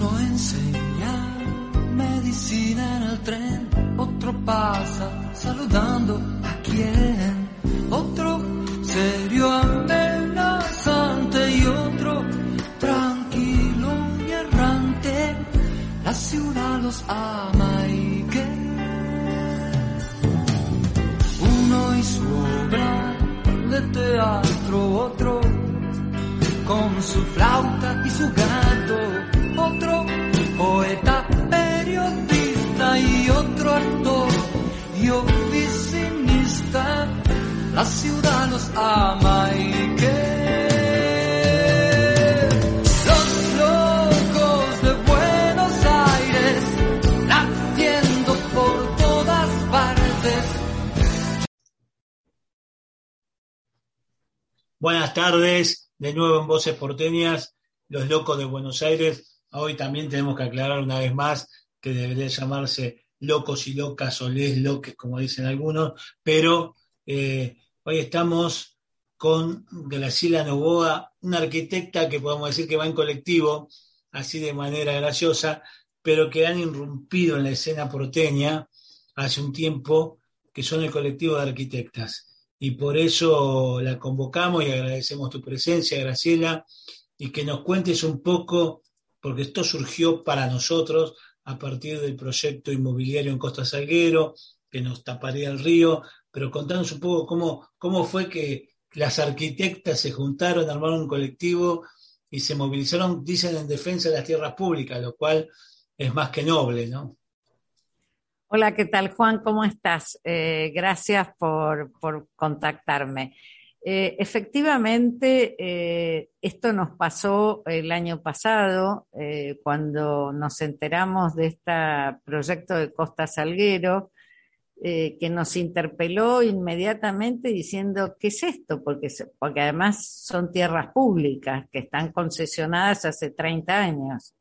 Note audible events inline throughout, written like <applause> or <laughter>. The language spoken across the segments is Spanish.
Uno enseña medicina en el tren, otro pasa saludando a quien, otro serio amenazante y otro tranquilo y errante. La ciudad los ama y que uno y su obra de teatro, otro con su flauta y su gato, otro poeta, periodista y otro actor y oficinista. La ciudad los ama y que los locos de Buenos Aires latiendo por todas partes. Buenas tardes, de nuevo en Voces Porteñas, los locos de Buenos Aires. Hoy también tenemos que aclarar una vez más que debería llamarse locos y locas o les loques, como dicen algunos, pero eh, hoy estamos con Graciela Novoa, una arquitecta que podemos decir que va en colectivo, así de manera graciosa, pero que han irrumpido en la escena porteña hace un tiempo, que son el colectivo de arquitectas. Y por eso la convocamos y agradecemos tu presencia, Graciela, y que nos cuentes un poco, porque esto surgió para nosotros a partir del proyecto inmobiliario en Costa Salguero, que nos taparía el río, pero contanos un poco cómo, cómo fue que las arquitectas se juntaron, armaron un colectivo y se movilizaron, dicen, en defensa de las tierras públicas, lo cual es más que noble, ¿no? Hola, ¿qué tal Juan? ¿Cómo estás? Eh, gracias por, por contactarme. Eh, efectivamente, eh, esto nos pasó el año pasado, eh, cuando nos enteramos de este proyecto de Costa Salguero, que nos interpeló inmediatamente diciendo, ¿qué es esto? Porque, porque además son tierras públicas que están concesionadas hace 30 años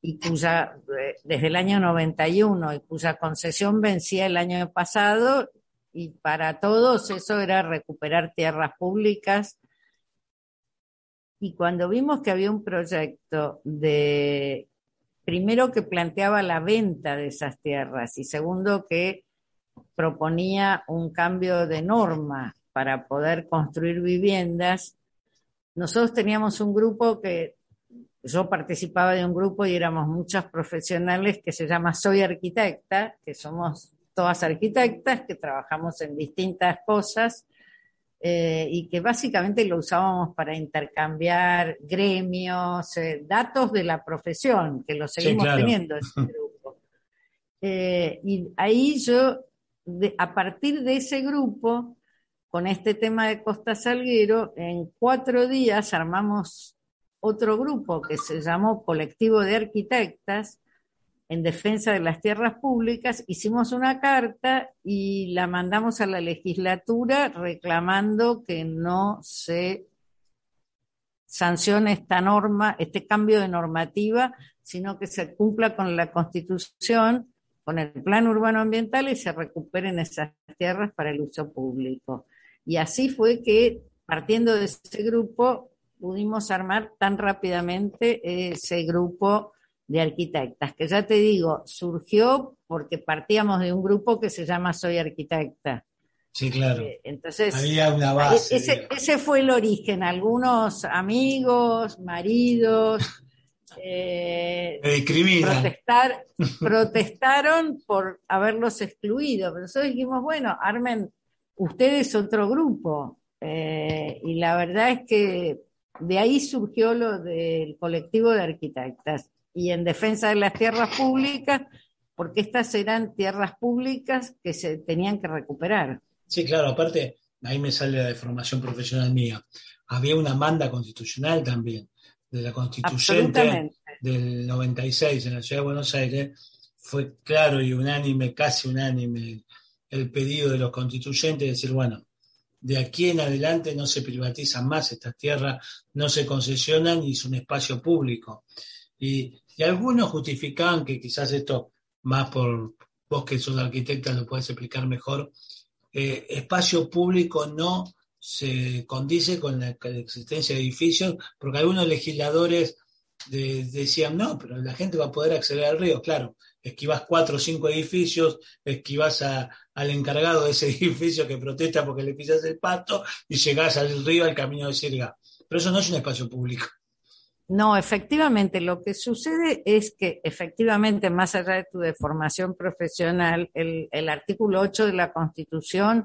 y cuya, desde el año 91, y cuya concesión vencía el año pasado, y para todos eso era recuperar tierras públicas. Y cuando vimos que había un proyecto de, primero que planteaba la venta de esas tierras y segundo que proponía un cambio de norma para poder construir viviendas, nosotros teníamos un grupo que yo participaba de un grupo y éramos muchas profesionales que se llama Soy Arquitecta, que somos todas arquitectas, que trabajamos en distintas cosas eh, y que básicamente lo usábamos para intercambiar gremios, eh, datos de la profesión, que lo seguimos claro. teniendo ese grupo. <laughs> Eh, y ahí yo, de- a partir de ese grupo, con este tema de Costa Salguero, en cuatro días armamos otro grupo que se llamó Colectivo de Arquitectas en defensa de las tierras públicas, hicimos una carta y la mandamos a la legislatura reclamando que no se sancione esta norma, este cambio de normativa, sino que se cumpla con la Constitución, con el plan urbano ambiental y se recuperen esas tierras para el uso público. Y así fue que, partiendo de ese grupo, pudimos armar tan rápidamente ese grupo de arquitectas, que ya te digo, surgió porque partíamos de un grupo que se llama Soy Arquitecta. Sí, claro. Eh, Entonces, Había una base. ese, ese fue el origen. Algunos amigos, maridos, <laughs> eh, protestar, <laughs> protestaron por haberlos excluido. Pero nosotros dijimos, bueno, armen ustedes otro grupo. Eh, y la verdad es que de ahí surgió lo del colectivo de arquitectas y en defensa de las tierras públicas, porque estas eran tierras públicas que se tenían que recuperar. Sí, claro, aparte, ahí me sale la deformación profesional mía. Había una manda constitucional también, de la constituyente del 96 en la ciudad de Buenos Aires. Fue claro y unánime, casi unánime, el pedido de los constituyentes de decir, bueno, de aquí en adelante no se privatizan más estas tierras, no se concesionan y es un espacio público. Y, y algunos justificaban que quizás esto, más por vos que sos arquitecta lo puedes explicar mejor, eh, espacio público no se condice con la, existencia de edificios, porque algunos legisladores decían, no, pero la gente va a poder acceder al río, claro, esquivas cuatro o cinco edificios, esquivas al encargado de ese <laughs> edificio que protesta porque le pisas el pato y llegás al río, al camino de Sirga. Pero eso no es un espacio público. No, efectivamente, lo que sucede es que efectivamente, más allá de tu deformación profesional, el, artículo 8 de la Constitución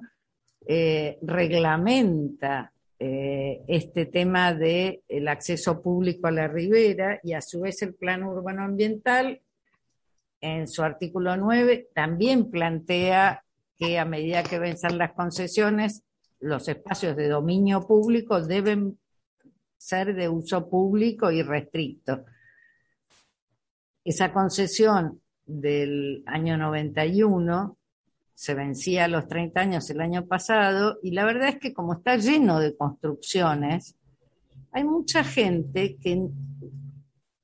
eh, reglamenta eh, este tema del el acceso público a la ribera y a su vez el plan urbano ambiental. En su artículo 9 también plantea que a medida que venzan las concesiones, los espacios de dominio público deben ser de uso público y restricto. Esa concesión del año 91 se vencía a los 30 años el año pasado y la verdad es que como está lleno de construcciones, hay mucha gente que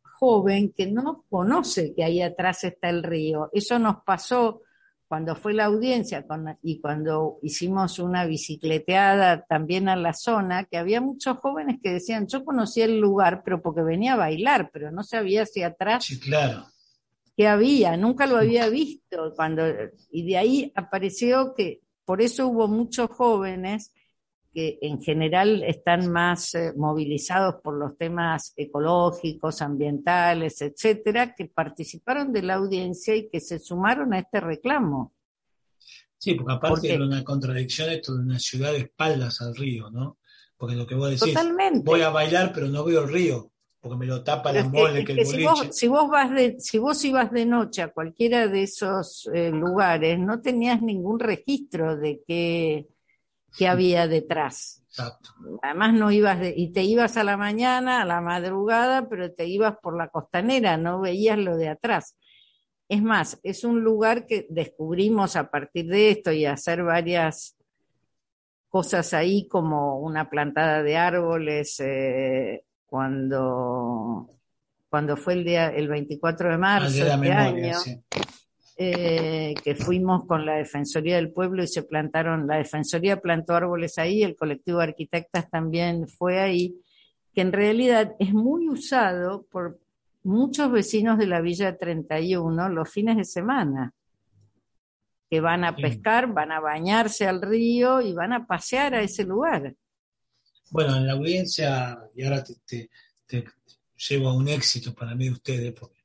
joven que no conoce que ahí atrás está el río. Eso nos pasó cuando fue la audiencia y cuando hicimos una bicicleteada también a la zona, que había muchos jóvenes que decían, yo conocía el lugar, pero porque venía a bailar, pero no sabía hacia atrás. Sí, claro. Que había, nunca lo había visto. Cuando, y de ahí apareció que por eso hubo muchos jóvenes que en general están más eh, movilizados por los temas ecológicos, ambientales, etcétera, que participaron de la audiencia y que se sumaron a este reclamo. Sí, porque aparte era una contradicción esto de una ciudad de espaldas al río, ¿no? Porque lo que vos decís, voy a bailar pero no veo el río, porque me lo tapa la mole que, el si vos, si vos, vas de, si vos ibas de noche a cualquiera de esos eh, lugares, no tenías ningún registro de que que había detrás. Además no ibas y te ibas a la mañana, a la madrugada, pero te ibas por la costanera, no veías lo de atrás. Es más, es un lugar que descubrimos a partir de esto y hacer varias cosas ahí como una plantada de árboles eh, cuando, cuando fue el día el 24 de marzo de este año. Eh, que fuimos con la Defensoría del Pueblo y se plantaron, la Defensoría plantó árboles ahí, el colectivo de arquitectas también fue ahí, que en realidad es muy usado por muchos vecinos de la Villa 31 los fines de semana, que van a pescar, van a bañarse al río y van a pasear a ese lugar. Bueno, en la audiencia, y ahora te, llevo a un éxito para mí de ustedes, porque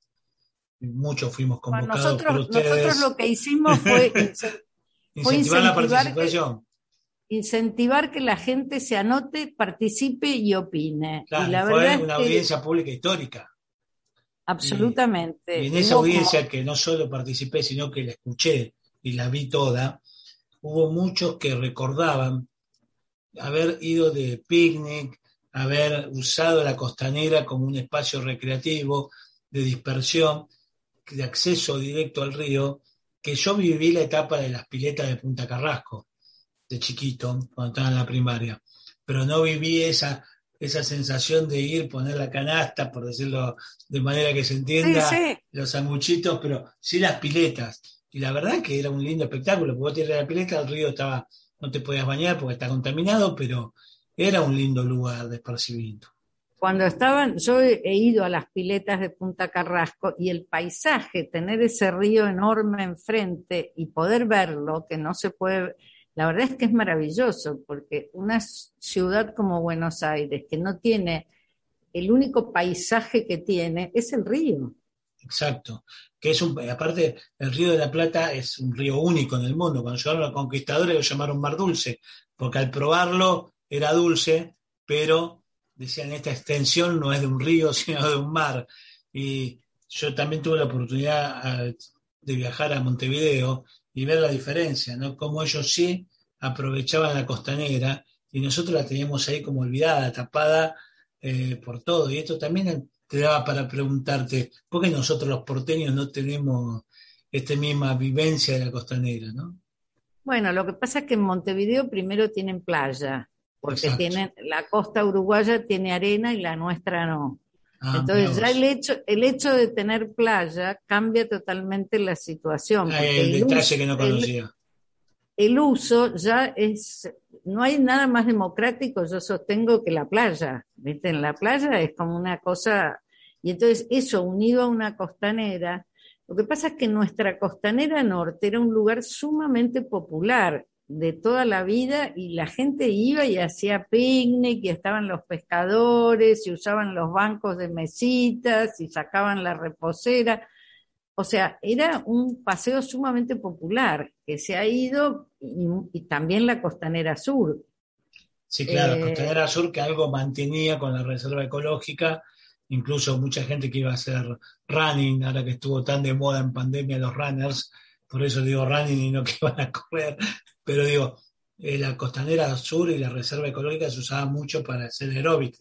muchos fuimos convocados nosotros, Nosotros lo que hicimos fue, <laughs> incentivar, la participación. incentivar que la gente se anote, participe y opine. y la fue verdad una audiencia pública histórica. Absolutamente. Y, en esa audiencia que no solo participé, sino que la escuché y la vi toda, hubo muchos que recordaban haber ido de picnic, haber usado la costanera como un espacio recreativo, de dispersión, de acceso directo al río, que yo viví la etapa de las piletas de Punta Carrasco, de chiquito, cuando estaba en la primaria, pero no viví esa, esa sensación de ir, poner la canasta, por decirlo de manera que se entienda, los sanguchitos, pero sí las piletas. Y la verdad que era un lindo espectáculo, porque vos la pileta, el río estaba, no te podías bañar porque está contaminado, pero era un lindo lugar de esparcimiento cuando estaban, yo he ido a las piletas de Punta Carrasco y el paisaje, tener ese río enorme enfrente y poder verlo, que no se puede, la verdad es que es maravilloso, porque una ciudad como Buenos Aires, que no tiene, el único paisaje que tiene es el río. Exacto, que es un, aparte el río de la Plata es un río único en el mundo, cuando llegaron los conquistadores lo llamaron mar dulce, porque al probarlo era dulce, pero decían, esta extensión no es de un río, <laughs> sino de un mar. Y yo también tuve la oportunidad de viajar a Montevideo y ver la diferencia, ¿no? Cómo ellos sí aprovechaban la costanera y nosotros la teníamos ahí como olvidada, tapada eh, por todo. Y esto también te daba para preguntarte, ¿por qué nosotros los porteños no tenemos esta misma vivencia de la costanera, no? Bueno, lo que pasa es que en Montevideo primero tienen playa, porque tienen, la costa uruguaya tiene arena y la nuestra no. Ah, Entonces ya el hecho, el hecho de tener playa cambia totalmente la situación. Ah, el, detalle que no conocía. El, uso ya es, no hay nada más democrático, yo sostengo, que la playa. ¿Viste? En la playa es como una cosa, Y entonces eso unido a una costanera, lo que pasa es que nuestra costanera norte era un lugar sumamente popular de toda la vida y la gente iba y hacía picnic y estaban los pescadores y usaban los bancos de mesitas y sacaban la reposera. O sea, era un paseo sumamente popular que se ha ido y, también la costanera sur. Sí, claro, la eh, costanera sur que algo mantenía con la reserva ecológica, incluso mucha gente que iba a hacer running, ahora que estuvo tan de moda en pandemia los runners, por eso digo running y no <laughs> que iban a correr, pero digo, eh, la costanera sur y la reserva ecológica se usaba mucho para hacer aeróbic,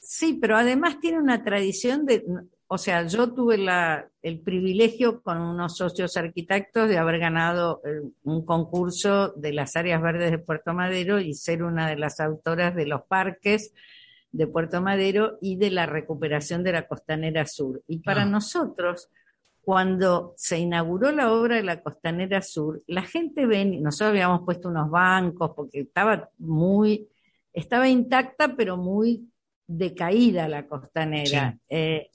Sí, pero además tiene una tradición de, o sea, yo tuve la, el privilegio con unos socios arquitectos de haber ganado eh, un concurso de las áreas verdes de Puerto Madero y ser una de las autoras de los parques de Puerto Madero y de la recuperación de la costanera sur. Y para ah. nosotros, cuando se inauguró la obra de la Costanera Sur, la gente ven, nosotros habíamos puesto unos bancos porque estaba muy, estaba intacta pero muy decaída la costanera. Eh,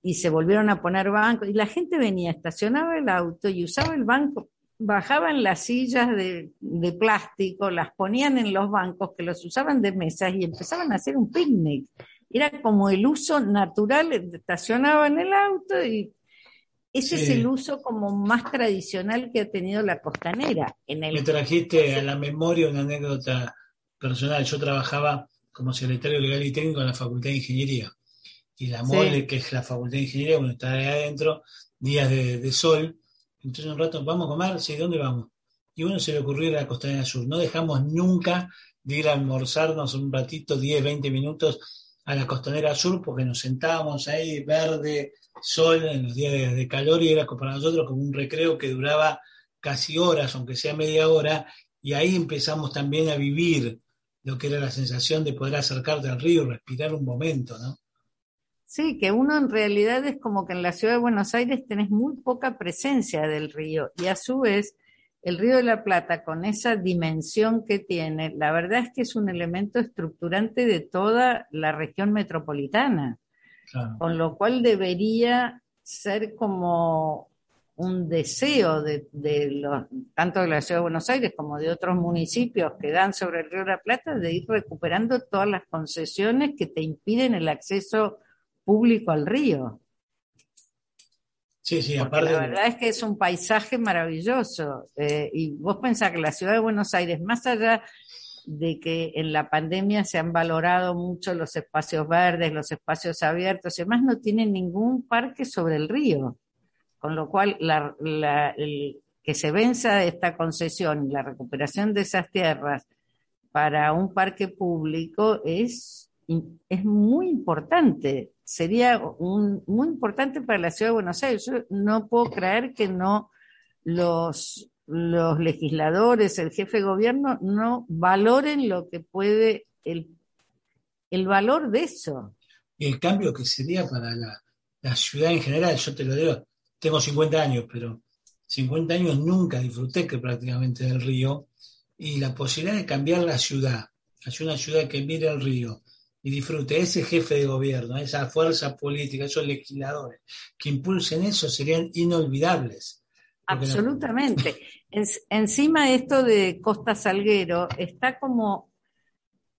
y se volvieron a poner bancos y la gente venía, estacionaba el auto y usaba el banco, bajaban las sillas de, de plástico, las ponían en los bancos que los usaban de mesas y empezaban a hacer un picnic. Era como el uso natural, estacionaban el auto y ese es el uso como más tradicional que ha tenido la costanera. En el... Me trajiste a la memoria una anécdota personal. Yo trabajaba como secretario legal y técnico en la Facultad de Ingeniería. Y la mole, que es la Facultad de Ingeniería, uno está ahí adentro, días de, sol. Entonces un rato, ¿vamos a comer? Sí, ¿dónde vamos? Y uno se le ocurrió ir a la Costanera Sur. No dejamos nunca de ir a almorzarnos un ratito, 10, 20 minutos a la Costanera Sur, porque nos sentábamos ahí, verde, sol en los días de, calor y era para nosotros como un recreo que duraba casi horas, aunque sea media hora, y ahí empezamos también a vivir lo que era la sensación de poder acercarte al río, respirar un momento, ¿no? Sí, que uno en realidad es como que en la ciudad de Buenos Aires tenés muy poca presencia del río y a su vez el río de la Plata con esa dimensión que tiene, la verdad es que es un elemento estructurante de toda la región metropolitana. Con lo cual debería ser como un deseo de, los, tanto de la Ciudad de Buenos Aires como de otros municipios que dan sobre el Río de la Plata de ir recuperando todas las concesiones que te impiden el acceso público al río. Sí, sí, aparte. La verdad es que es un paisaje maravilloso. Eh, y vos pensás que la ciudad de Buenos Aires, más allá de que en la pandemia se han valorado mucho los espacios verdes, los espacios abiertos y además no tienen ningún parque sobre el río. Con lo cual, el, que se venza esta concesión y la recuperación de esas tierras para un parque público es, es muy importante. Sería muy importante para la ciudad de Buenos Aires. Yo no puedo creer que no los los legisladores, el jefe de gobierno, no valoren lo que puede, el, el valor de eso. Y el cambio que sería para la, ciudad en general, yo te lo digo, tengo 50 años, pero 50 años nunca disfruté que prácticamente del río, y la posibilidad de cambiar la ciudad, hacia una ciudad que mire el río y disfrute, ese jefe de gobierno, esa fuerza política, esos legisladores que impulsen eso serían inolvidables. Absolutamente. encima esto de Costa Salguero está como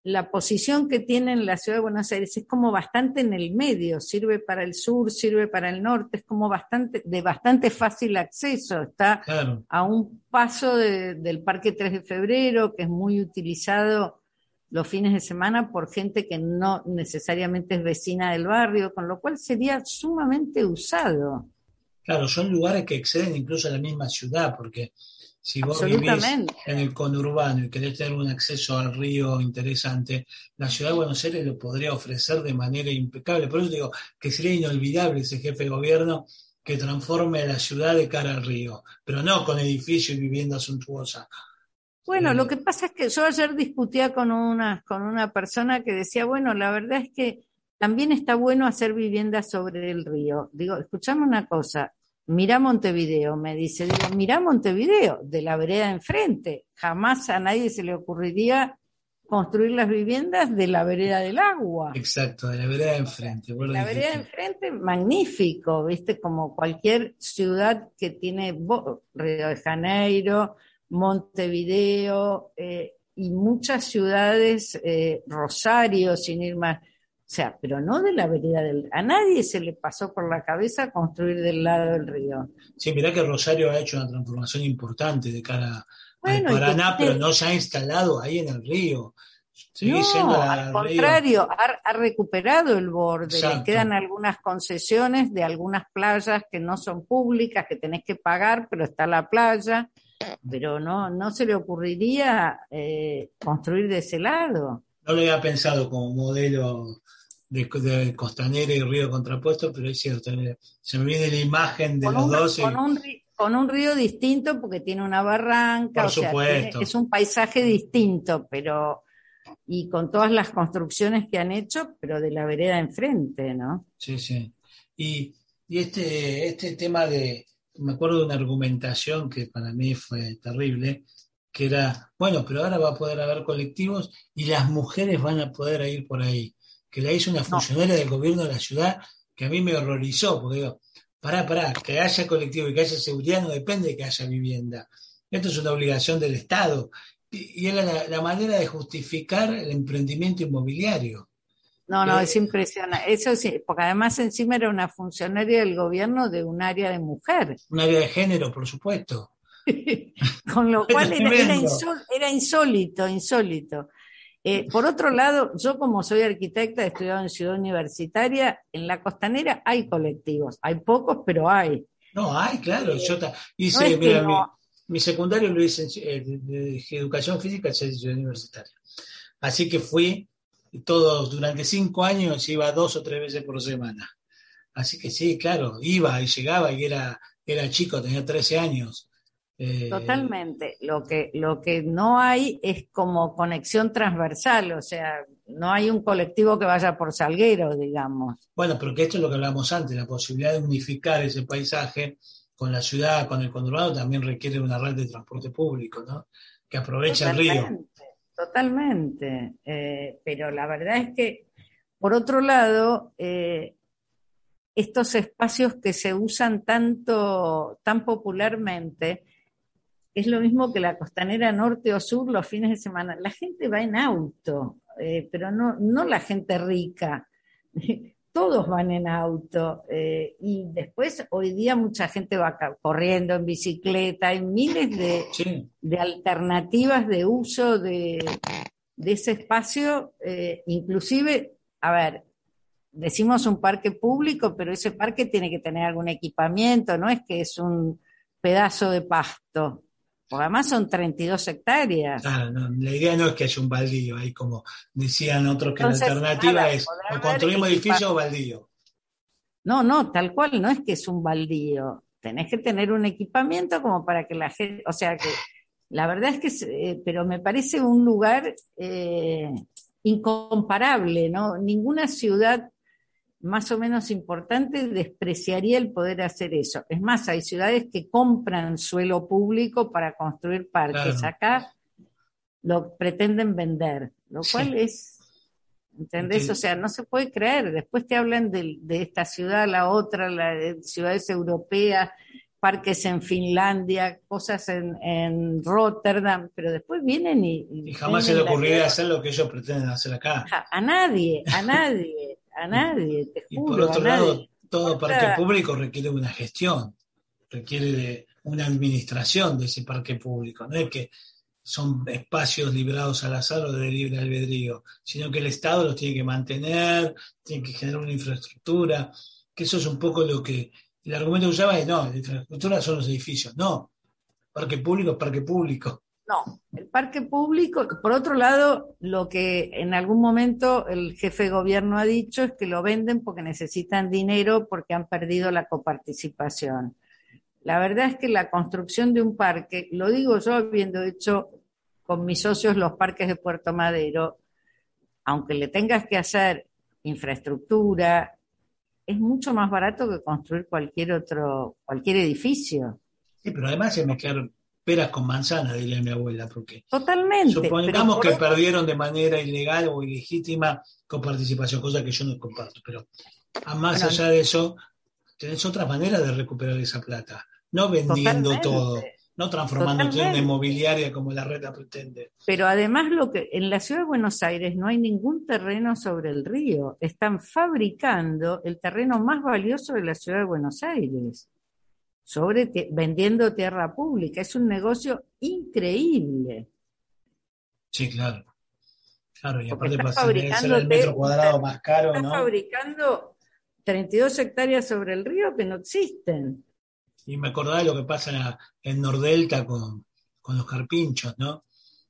la posición que tiene en la ciudad de Buenos Aires es como bastante en el medio, sirve para el sur, sirve para el norte, es como bastante de bastante fácil acceso, está a un paso del Parque 3 de Febrero, que es muy utilizado los fines de semana por gente que no necesariamente es vecina del barrio, con lo cual sería sumamente usado. Claro, son lugares que exceden incluso a la misma ciudad, porque si vos vivís en el conurbano y querés tener un acceso al río interesante, la ciudad de Buenos Aires lo podría ofrecer de manera impecable. Por eso digo que sería inolvidable ese jefe de gobierno que transforme la ciudad de cara al río, pero no con edificios y viviendas suntuosas. Bueno, lo que pasa es que yo ayer discutía con una, con una persona que decía, bueno, la verdad es que también está bueno hacer viviendas sobre el río. Digo, escuchame una cosa, mira Montevideo, me dice, digo, mira Montevideo, de la vereda enfrente. Jamás a nadie se le ocurriría construir las viviendas de la vereda del agua. Exacto, de la vereda de enfrente. La vereda de enfrente, magnífico, viste, como cualquier ciudad que tiene Río de Janeiro, Montevideo eh, y muchas ciudades, eh, Rosario, sin ir más. O sea, pero no de la vereda del... A nadie se le pasó por la cabeza construir del lado del río. Sí, mirá que Rosario ha hecho una transformación importante de cara al Paraná, pero no se ha instalado ahí en el río. no, al contrario, ha, recuperado el borde. Le quedan algunas concesiones de algunas playas que no son públicas, que tenés que pagar, pero está la playa. Pero no, no se le ocurriría eh, construir de ese lado. No lo había pensado como modelo de, Costanera y Río Contrapuesto, pero es cierto, eh, se me viene la imagen de los dos. Con un, río distinto porque tiene una barranca, es un paisaje distinto, pero y con todas las construcciones que han hecho, pero de la vereda enfrente, ¿no? Sí, sí. Y, y este, este tema de, me acuerdo de una argumentación que para mí fue terrible, que era, bueno, pero ahora va a poder haber colectivos y las mujeres van a poder ir por ahí que la hizo una funcionaria del gobierno de la ciudad que a mí me horrorizó, porque digo, pará, pará, que haya colectivo y que haya seguridad no depende de que haya vivienda. Esto es una obligación del Estado. Y, era la, manera de justificar el emprendimiento inmobiliario. No, no, es impresionante. Eso sí, porque además encima era una funcionaria del gobierno de un área de mujer. <laughs> Un área de género, por supuesto. <laughs> Con lo <laughs> cual era, era insólito, insólito. Eh, por otro lado, yo como soy arquitecta, he estudiado en Ciudad Universitaria, en la costanera hay colectivos, hay pocos, pero hay. No, hay, claro. yo hice, mira, mi, secundario lo hice en de, educación física en Ciudad Universitaria. Así que fui todos, durante cinco años iba dos o tres veces por semana. Así que sí, claro, iba y llegaba y era, era chico, tenía 13 años. Eh, Totalmente. Lo que, lo que no hay es como conexión transversal, o sea, no hay un colectivo que vaya por Salguero, digamos. Bueno, pero que esto es lo que hablamos antes, la posibilidad de unificar ese paisaje con la ciudad, con el conurbado, también requiere una red de transporte público, ¿no? Que aproveche el río. Totalmente. Eh, pero la verdad es que, por otro lado, eh, estos espacios que se usan tanto, tan popularmente, es lo mismo que la costanera norte o sur los fines de semana. La gente va en auto, eh, pero no, no la gente rica. <laughs> Todos van en auto. Eh, y después, hoy día, mucha gente va corriendo en bicicleta. Hay miles de, de alternativas de uso de, de ese espacio. Eh, inclusive, a ver, decimos un parque público, pero ese parque tiene que tener algún equipamiento, no es que es un pedazo de pasto. Porque además son 32 hectáreas. la idea no es que haya un baldío, ahí como decían otros que la alternativa es o construimos edificio o baldío. No, no, tal cual, no es que es un baldío. Tenés que tener un equipamiento como para que la gente, o sea que la verdad es que, eh, pero me parece un lugar eh, incomparable, ¿no? Ninguna ciudad más o menos importante despreciaría el poder hacer eso. Es más, hay ciudades que compran suelo público para construir parques. Acá lo pretenden vender, lo cual es, ¿entendés? O sea, no se puede creer. Después te hablan de, esta ciudad, la otra, las ciudades europeas, parques en Finlandia, cosas en, Rotterdam, pero después vienen y... Y, jamás se le ocurriría hacer lo que ellos pretenden hacer acá. A nadie, a <laughs> nadie a nadie, te juro. Y por otro lado, todo parque público requiere una gestión, requiere de una administración de ese parque público. No es que son espacios librados al azar o de libre albedrío, sino que el Estado los tiene que mantener, tiene que generar una infraestructura, que eso es un poco lo que el argumento que usaba es, no, la infraestructura son los edificios, no, parque público es parque público. No, el parque público, por otro lado, lo que en algún momento el jefe de gobierno ha dicho es que lo venden porque necesitan dinero porque han perdido la coparticipación. La verdad es que la construcción de un parque, lo digo yo habiendo hecho con mis socios los parques de Puerto Madero, aunque le tengas que hacer infraestructura, es mucho más barato que construir cualquier otro, cualquier edificio. Sí, pero además se mezclar peras con manzana, diría mi abuela, porque Totalmente. supongamos que perdieron de manera ilegal o ilegítima con participación, cosa que yo no comparto, pero a más Bueno, allá de eso, tenés otras maneras de recuperar esa plata, no vendiendo Totalmente. todo, no transformándote en una inmobiliaria como la reta pretende. Pero además lo que en la ciudad de Buenos Aires no hay ningún terreno sobre el río. Están fabricando el terreno más valioso de la ciudad de Buenos Aires, sobre vendiendo tierra pública. Es un negocio increíble. Sí, claro. Claro, y Porque aparte para el metro cuadrado más caro, Están ¿no? fabricando 32 hectáreas sobre el río que no existen. Y me acordaba de lo que pasa en, la- en Nordelta con, con los carpinchos, ¿no?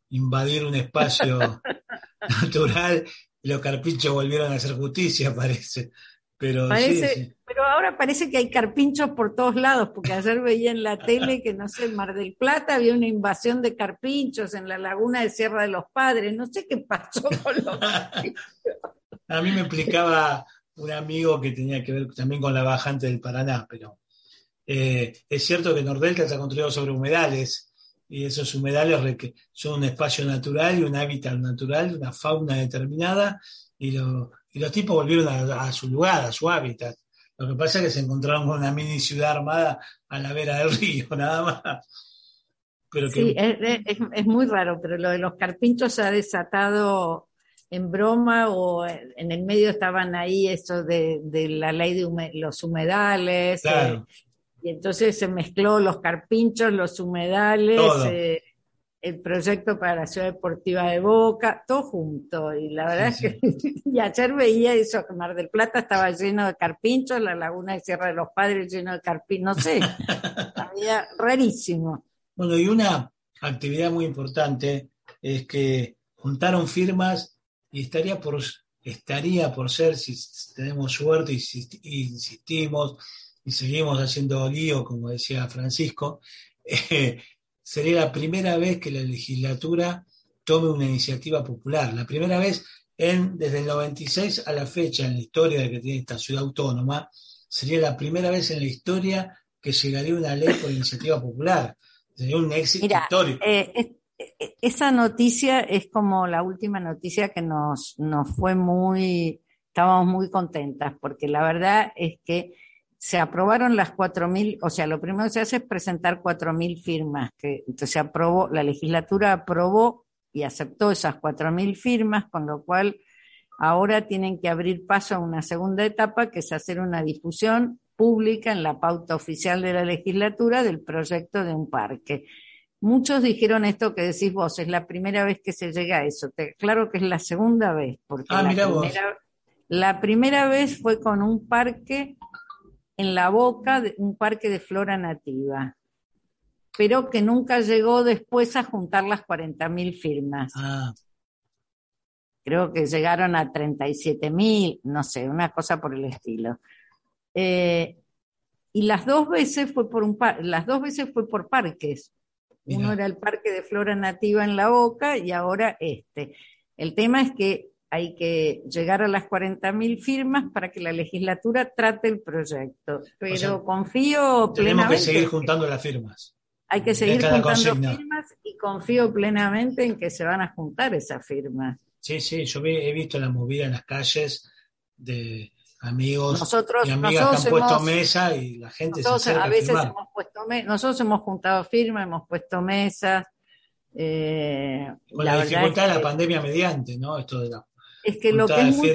Invadir un espacio <laughs> natural y los carpinchos volvieron a hacer justicia, parece. Pero Parece, sí, sí. Pero ahora parece que hay carpinchos por todos lados, porque ayer veía en la <laughs> tele que, no sé, en Mar del Plata había una invasión de carpinchos en la laguna de Sierra de los Padres. No sé qué pasó <laughs> con los carpinchos. A mí me explicaba un amigo que tenía que ver también con la bajante del Paraná, pero eh, es cierto que Nordelta está construido sobre humedales y esos humedales son un espacio natural y un hábitat natural, una fauna determinada y, lo- y los tipos volvieron a, a su lugar, a su hábitat. Lo que pasa es que se encontraron con una mini ciudad armada a la vera del <laughs> río, nada más. Pero que Sí, es, es- es muy raro, pero lo de los carpinchos se ha desatado en broma o en el medio estaban ahí eso de, de la ley de los humedales. Claro. eh, y entonces se mezcló los carpinchos, los humedales, eh, el proyecto para la ciudad deportiva de Boca, todo junto. Y la verdad Sí, es que <laughs> y ayer veía eso, que Mar del Plata estaba lleno de carpinchos, la laguna de Sierra de los Padres lleno de carpinchos, no sé, <laughs> había rarísimo. Bueno, y una actividad muy importante es que juntaron firmas y estaría por, estaría por ser, si tenemos suerte y si y insistimos y seguimos haciendo lío, como decía Francisco, <laughs> eh, sería la primera vez que la legislatura tome una iniciativa popular. La primera vez en, desde el 96 a la fecha en la historia de que tiene esta ciudad autónoma, sería la primera vez en la historia que llegaría una ley por iniciativa popular. Sería un éxito Mira, histórico. Eh, es- eh, esa noticia es como la última noticia que nos, nos fue muy, estábamos muy contentas, porque la verdad es que se aprobaron las 4.000, o sea, lo primero que se hace es presentar 4.000 firmas, que entonces se aprobó, la legislatura aprobó y aceptó esas 4.000 firmas, con lo cual ahora tienen que abrir paso a una segunda etapa, que es hacer una difusión pública en la pauta oficial de la legislatura del proyecto de un parque. Muchos dijeron esto que decís vos, es la primera vez que se llega a eso. Te- claro que es la segunda vez, porque Ah, la, primera, la primera vez fue con un parque en la boca, de, un parque de flora nativa, pero que nunca llegó después a juntar las 40.000 firmas. Ah, Creo que llegaron a 37.000, no sé, una cosa por el estilo. Eh, y las dos veces fue por un par- las dos veces fue por parques. Uno era el parque de flora nativa en la boca y ahora este. El tema es que hay que llegar a las 40.000 firmas para que la legislatura trate el proyecto. Pero sea, confío tenemos que plenamente. seguir juntando las firmas. hay que seguir juntando consigna. firmas y confío plenamente en que se van a juntar esas firmas. Sí, sí, yo he visto la movida en las calles de amigos Nosotros, y amigas nosotros que han puesto hemos- mesa y la gente Nosotros se acerca a veces a firmar. hemos puesto nosotros hemos juntado firmas, hemos puesto mesas. eh, Con la, dificultad de la que- pandemia mediante, ¿no? Esto de la... Es que lo que es muy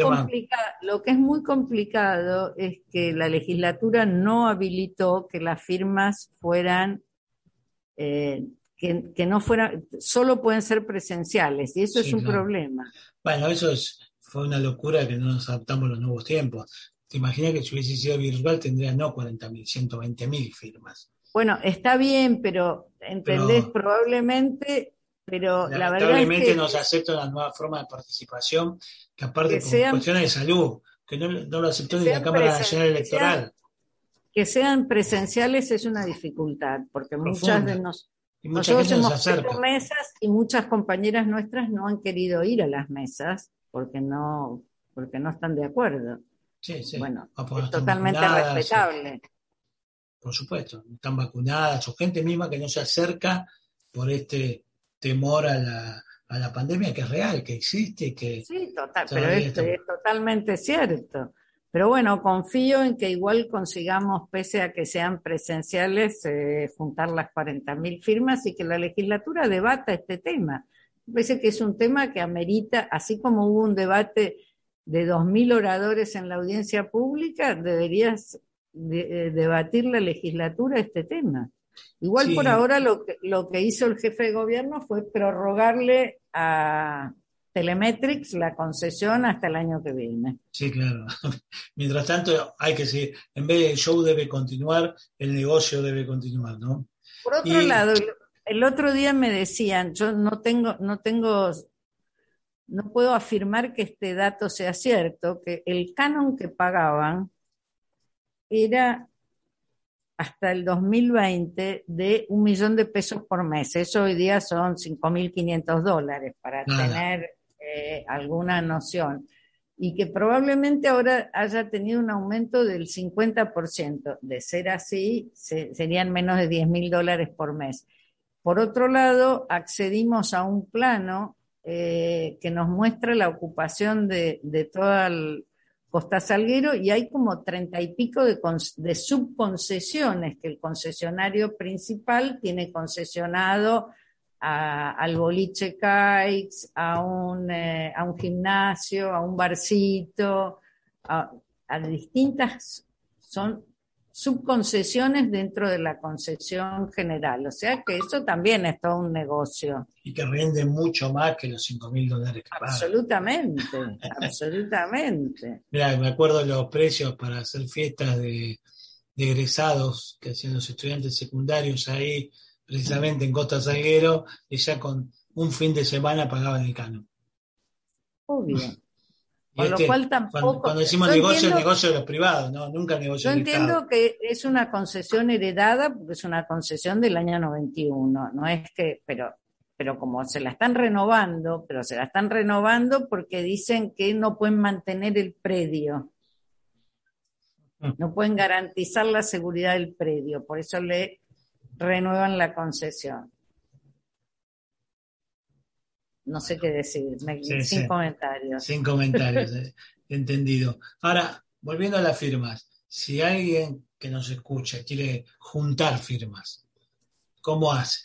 lo que es muy complicado es que la legislatura no habilitó que las firmas fueran eh, que, que no fueran, solo pueden ser presenciales, y eso Sí, es un claro. problema. Bueno, eso es, fue una locura que no nos adaptamos a los nuevos tiempos. ¿Te imaginas que si hubiese sido virtual tendría no 40.000, 120.000 firmas? Bueno, está bien, pero entendés Pero- probablemente, pero la verdad es Lamentablemente que no se acepta una nueva forma de participación que aparte Que por sean- cuestiones de salud, que no, no lo aceptó ni la Cámara Nacional Electoral. que sean presenciales es una dificultad, porque muchas de nos, Y mucha nosotros gente no hemos mesas y muchas compañeras nuestras no han querido ir a las mesas porque no, porque no están de acuerdo. Sí, sí. Bueno, Ah, no es totalmente respetable. Por supuesto, están vacunadas o gente misma que no se acerca por este temor a la, a la pandemia que es real, que existe, que... Sí, total, pero es, es totalmente cierto. Pero bueno, confío en que igual consigamos, pese a que sean presenciales, eh, juntar las 40.000 firmas y que la legislatura debata este tema. Me parece que es un tema que amerita, así como hubo un debate de 2.000 oradores en la audiencia pública, deberías de, eh, debatir la legislatura este tema. Igual Sí. por ahora lo que, lo que hizo el jefe de gobierno fue prorrogarle a Telemetrics la concesión hasta el año que viene. Sí, claro. <laughs> Mientras tanto, hay que seguir. En vez de el show debe continuar, el negocio debe continuar, ¿no? Por otro Y- lado, el otro día me decían, yo no tengo, no tengo, no puedo afirmar que este dato sea cierto, que el canon que pagaban era hasta el 2020 de un millón de pesos por mes. Eso hoy día son 5.500 dólares para Nada. tener eh, alguna noción. Y que probablemente ahora haya tenido un aumento del 50%. De ser así, se- serían menos de 10.000 dólares por mes. Por otro lado, accedimos a un plano eh, que nos muestra la ocupación de, de toda el Costa Salguero y hay como treinta y pico de, subconcesiones que el concesionario principal tiene concesionado a- al boliche Caix, a un, eh, a un gimnasio, a un barcito, a distintas, son subconcesiones dentro de la concesión general. O sea que eso también es todo un negocio. Y que rinde mucho más que los 5 mil dólares que pagan. Absolutamente, <laughs> absolutamente. Mira, me acuerdo los precios para hacer fiestas de, de egresados que hacían los estudiantes secundarios ahí, precisamente en Costa Salguero, y ya con un fin de semana pagaban el canon. Obvio. Lo cual tampoco. cuando, cuando decimos Yo negocio, entiendo- el negocio de los privados, no, nunca el Yo negocio del entiendo Estado. que es una concesión heredada, porque es una concesión del año 91, no es que, pero, pero como se la están renovando, pero se la están renovando porque dicen que no pueden mantener el predio, no pueden garantizar la seguridad del predio, por eso le renuevan la concesión. No sé qué decir, me- Sí, sin sí. comentarios. Sin comentarios, <laughs> eh, entendido. Ahora, volviendo a las firmas, si alguien que nos escucha quiere juntar firmas, ¿cómo hace?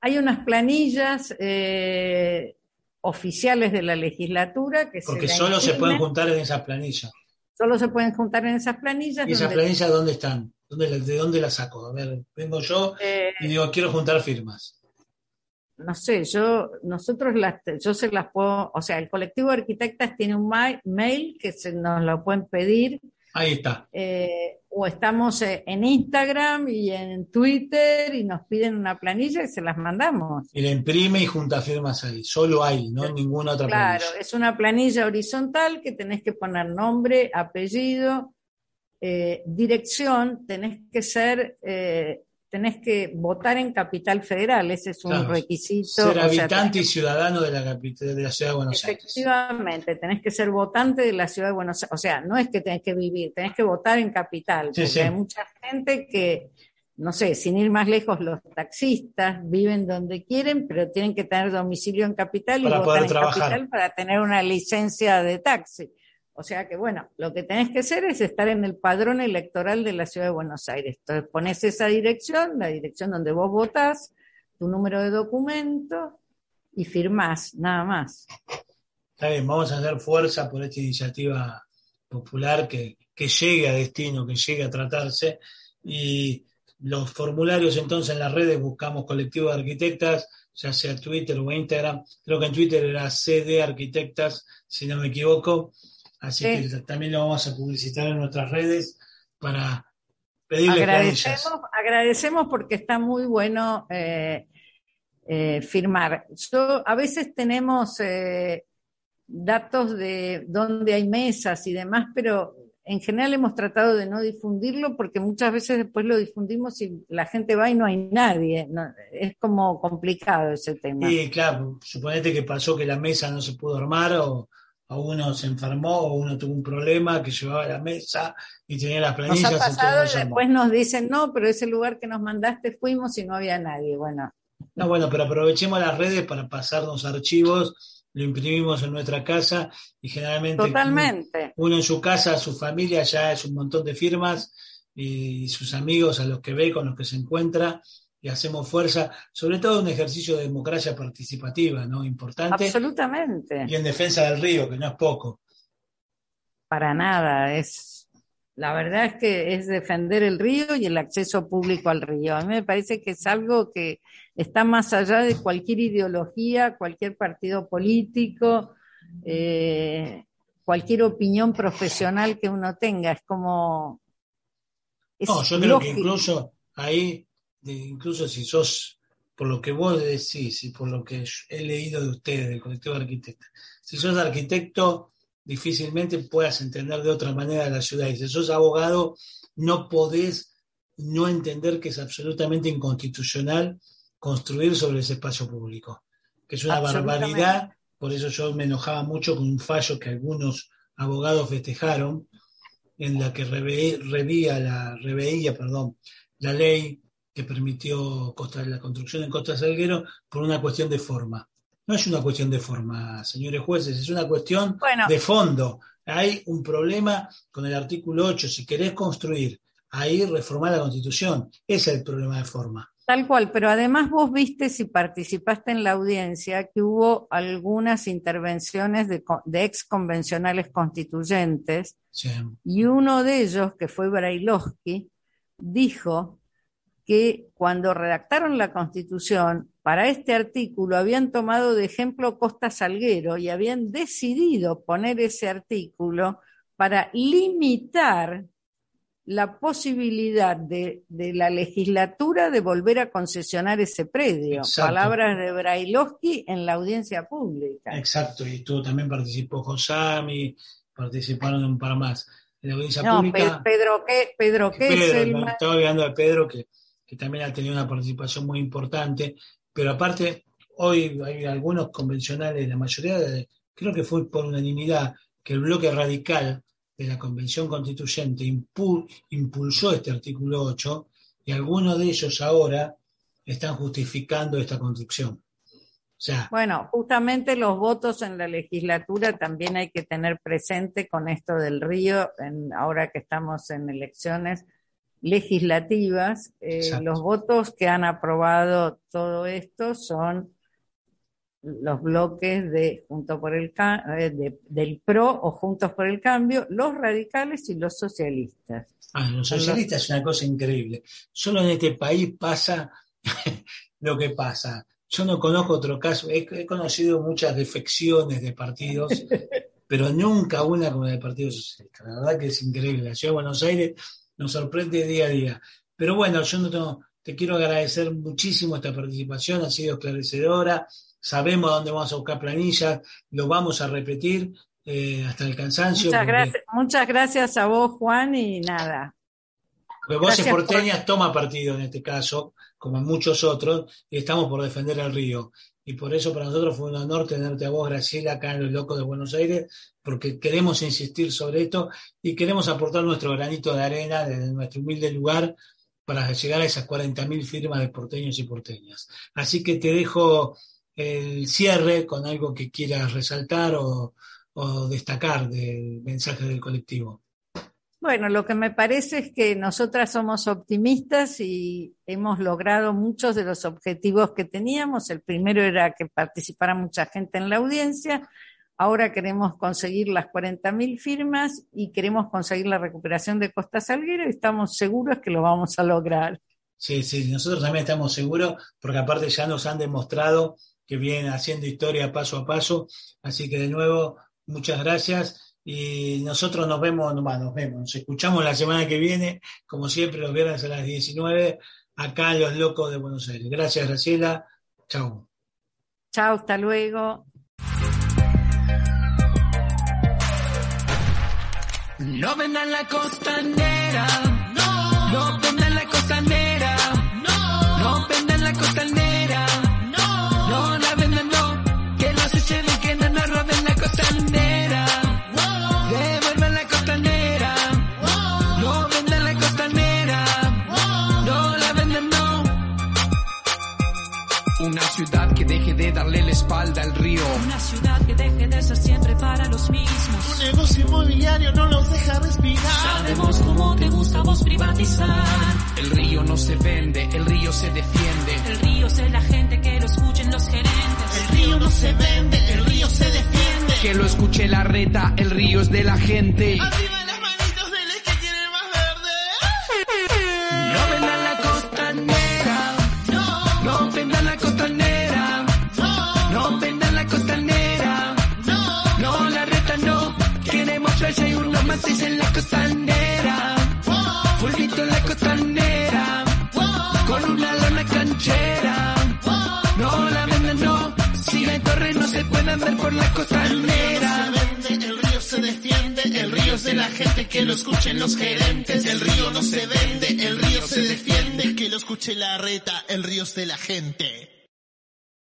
Hay unas planillas eh, oficiales de la legislatura que Porque se solo se pueden juntar en esas planillas. solo se pueden juntar en esas planillas. ¿Y esas planillas dónde están? ¿Dónde, la- ¿De dónde las saco? A ver, vengo yo eh, y digo, quiero juntar firmas. No sé, yo, nosotros las, yo se las puedo, o sea, el colectivo de arquitectas tiene un ma- mail que se nos lo pueden pedir, Ahí está. eh, o estamos eh, en Instagram y en Twitter y nos piden una planilla y se las mandamos. Y la imprime y junta firmas ahí. Solo ahí, no en ninguna otra Claro, planilla. es una planilla horizontal que tenés que poner nombre, apellido, eh, dirección, tenés que ser, eh, tenés que votar en Capital Federal, ese es un Claro. requisito. Ser o sea, habitante y ciudadano de la capital de la ciudad de Buenos Aires. Efectivamente, tenés que ser votante de la ciudad de Buenos Aires. O sea, no es que tenés que vivir, tenés que votar en capital. Sí, porque sí. hay mucha gente que, no sé, sin ir más lejos, los taxistas viven donde quieren, pero tienen que tener domicilio en capital y votar en trabajar. capital para tener una licencia de taxi. O sea que, bueno, lo que tenés que hacer es estar en el padrón electoral de la ciudad de Buenos Aires. Entonces pones esa dirección, la dirección donde vos votás, tu número de documento y firmás, nada más. Está bien, vamos a hacer fuerza por esta iniciativa popular que, que llegue a destino, que llegue a tratarse. Y los formularios entonces en las redes buscamos colectivo de arquitectas, ya sea Twitter o Instagram. Creo que en Twitter era CD Arquitectas, si no me equivoco. Así Sí. que también lo vamos a publicitar en nuestras redes para pedirles. Agradecemos, agradecemos porque está muy bueno eh, eh, firmar. Yo, a veces tenemos eh, datos de dónde hay mesas y demás, pero en general hemos tratado de no difundirlo porque muchas veces después lo difundimos y la gente va y no hay nadie. No, es como complicado ese tema. Y claro, suponete que pasó que la mesa no se pudo armar o, o uno se enfermó o uno tuvo un problema que llevaba la mesa y tenía las Nos planillas. ha pasado y después nos dicen, no, pero ese lugar que nos mandaste fuimos y no había nadie. Bueno, No, bueno, pero aprovechemos las redes para pasarnos archivos, lo imprimimos en nuestra casa y generalmente Totalmente. uno en su casa, su familia ya es un montón de firmas y sus amigos a los que ve, con los que se encuentra y hacemos fuerza, sobre todo un ejercicio de democracia participativa, ¿no? Importante. Absolutamente. Y en defensa del río, que no es poco. Para nada, es la verdad es que es defender el río y el acceso público al río. A mí me parece que es algo que está más allá de cualquier ideología, cualquier partido político, eh, cualquier opinión profesional que uno tenga. Es como... Es no, yo creo que incluso ahí, de, incluso si sos, por lo que vos decís y por lo que he leído de ustedes, del colectivo de arquitectos, si sos arquitecto difícilmente puedas entender de otra manera la ciudad. Y si sos abogado, no podés no entender que es absolutamente inconstitucional construir sobre ese espacio público, que es una barbaridad. Por eso yo me enojaba mucho con un fallo que algunos abogados festejaron, en la que reveía la, reveía, perdón, la ley que permitió Costa, la construcción en Costa Salguero por una cuestión de forma. No es una cuestión de forma, señores jueces, es una cuestión bueno. de fondo. Hay un problema con el artículo 8. Si querés construir ahí, reformar la Constitución. Ese es el problema de forma. Tal cual, pero además vos viste si participaste en la audiencia que hubo algunas intervenciones de, de ex convencionales constituyentes Sí. y uno de ellos, que fue Brailovsky, dijo que cuando redactaron la Constitución, para este artículo habían tomado de ejemplo Costa Salguero y habían decidido poner ese artículo para limitar la posibilidad de, de la legislatura de volver a concesionar ese predio. Exacto. Palabras de Brailovsky en la audiencia pública. Exacto, y tú también participó Josami, participaron un par más. En la audiencia No, pública. Pe- Pedro, ¿qué? Pedro Pedro, Kesselman. estaba hablando de Pedro, que, que también ha tenido una participación muy importante, pero aparte, hoy hay algunos convencionales, la mayoría, de- creo que fue por unanimidad, que el bloque radical de la Convención Constituyente impu- impulsó este artículo 8 y algunos de ellos ahora están justificando esta construcción. Bueno, justamente los votos en la legislatura también hay que tener presente con esto del río, en- ahora que estamos en elecciones legislativas, eh, los votos que han aprobado todo esto son los bloques de Junto por el eh, de- del PRO o Juntos por el Cambio, los radicales y los socialistas. Ah, los socialistas es una cosa increíble. Solo en este país pasa <laughs> lo que pasa. Yo no conozco otro caso. He, he conocido muchas defecciones de partidos, <laughs> pero nunca una como la del Partido Socialista. La verdad que es increíble. La Ciudad de Buenos Aires nos sorprende día a día. Pero bueno, yo no tengo- te quiero agradecer muchísimo esta participación, ha sido esclarecedora. Sabemos dónde vamos a buscar planillas, lo vamos a repetir eh, hasta el cansancio. Muchas porque- gracias, muchas gracias a vos, Juan, y nada. Porque por- Porteñas toma partido en este caso, como muchos otros, y estamos por defender el río. Y por eso para nosotros fue un honor tenerte a vos, Graciela, acá en Los Locos de Buenos Aires, porque queremos insistir sobre esto y queremos aportar nuestro granito de arena desde nuestro humilde lugar para llegar a esas 40.000 firmas de porteños y porteñas. Así que te dejo el cierre con algo que quieras resaltar o, destacar del mensaje del colectivo. Bueno, lo que me parece es que nosotras somos optimistas y hemos logrado muchos de los objetivos que teníamos. El primero era que participara mucha gente en la audiencia. Ahora queremos conseguir las 40.000 firmas y queremos conseguir la recuperación de Costa Salguero y estamos seguros que lo vamos a lograr. Sí, sí, nosotros también estamos seguros, porque aparte ya nos han demostrado que vienen haciendo historia paso a paso. Así que de nuevo, muchas gracias. Y nosotros nos vemos, no, nos vemos, nos escuchamos la semana que viene, como siempre, los viernes a las 19, acá en Los Locos de Buenos Aires. Gracias, Graciela. Chao. Chao, hasta luego. No vendan la costanera. No. No vendan la costanera. No. No vendan la costanera. No. No la vendan, no. Que no se lleven, que no nos roben la costanera. Devuelvan la costanera. No vendan la costanera. No la vendan, no. Una respalda el río. Una ciudad los mismos. Un negocio inmobiliario no nos deja respirar. Sabemos cómo te gusta vos privatizar. El río no se vende, el río se defiende. El río es de la gente que lo escuchen los gerentes. El río no se vende, el río se defiende. Que lo escuche la reta, el río es de la gente. Arriba de la gente que lo escuchen los gerentes. El río no se vende, el río se defiende, que lo escuche la reta, el río es de la gente.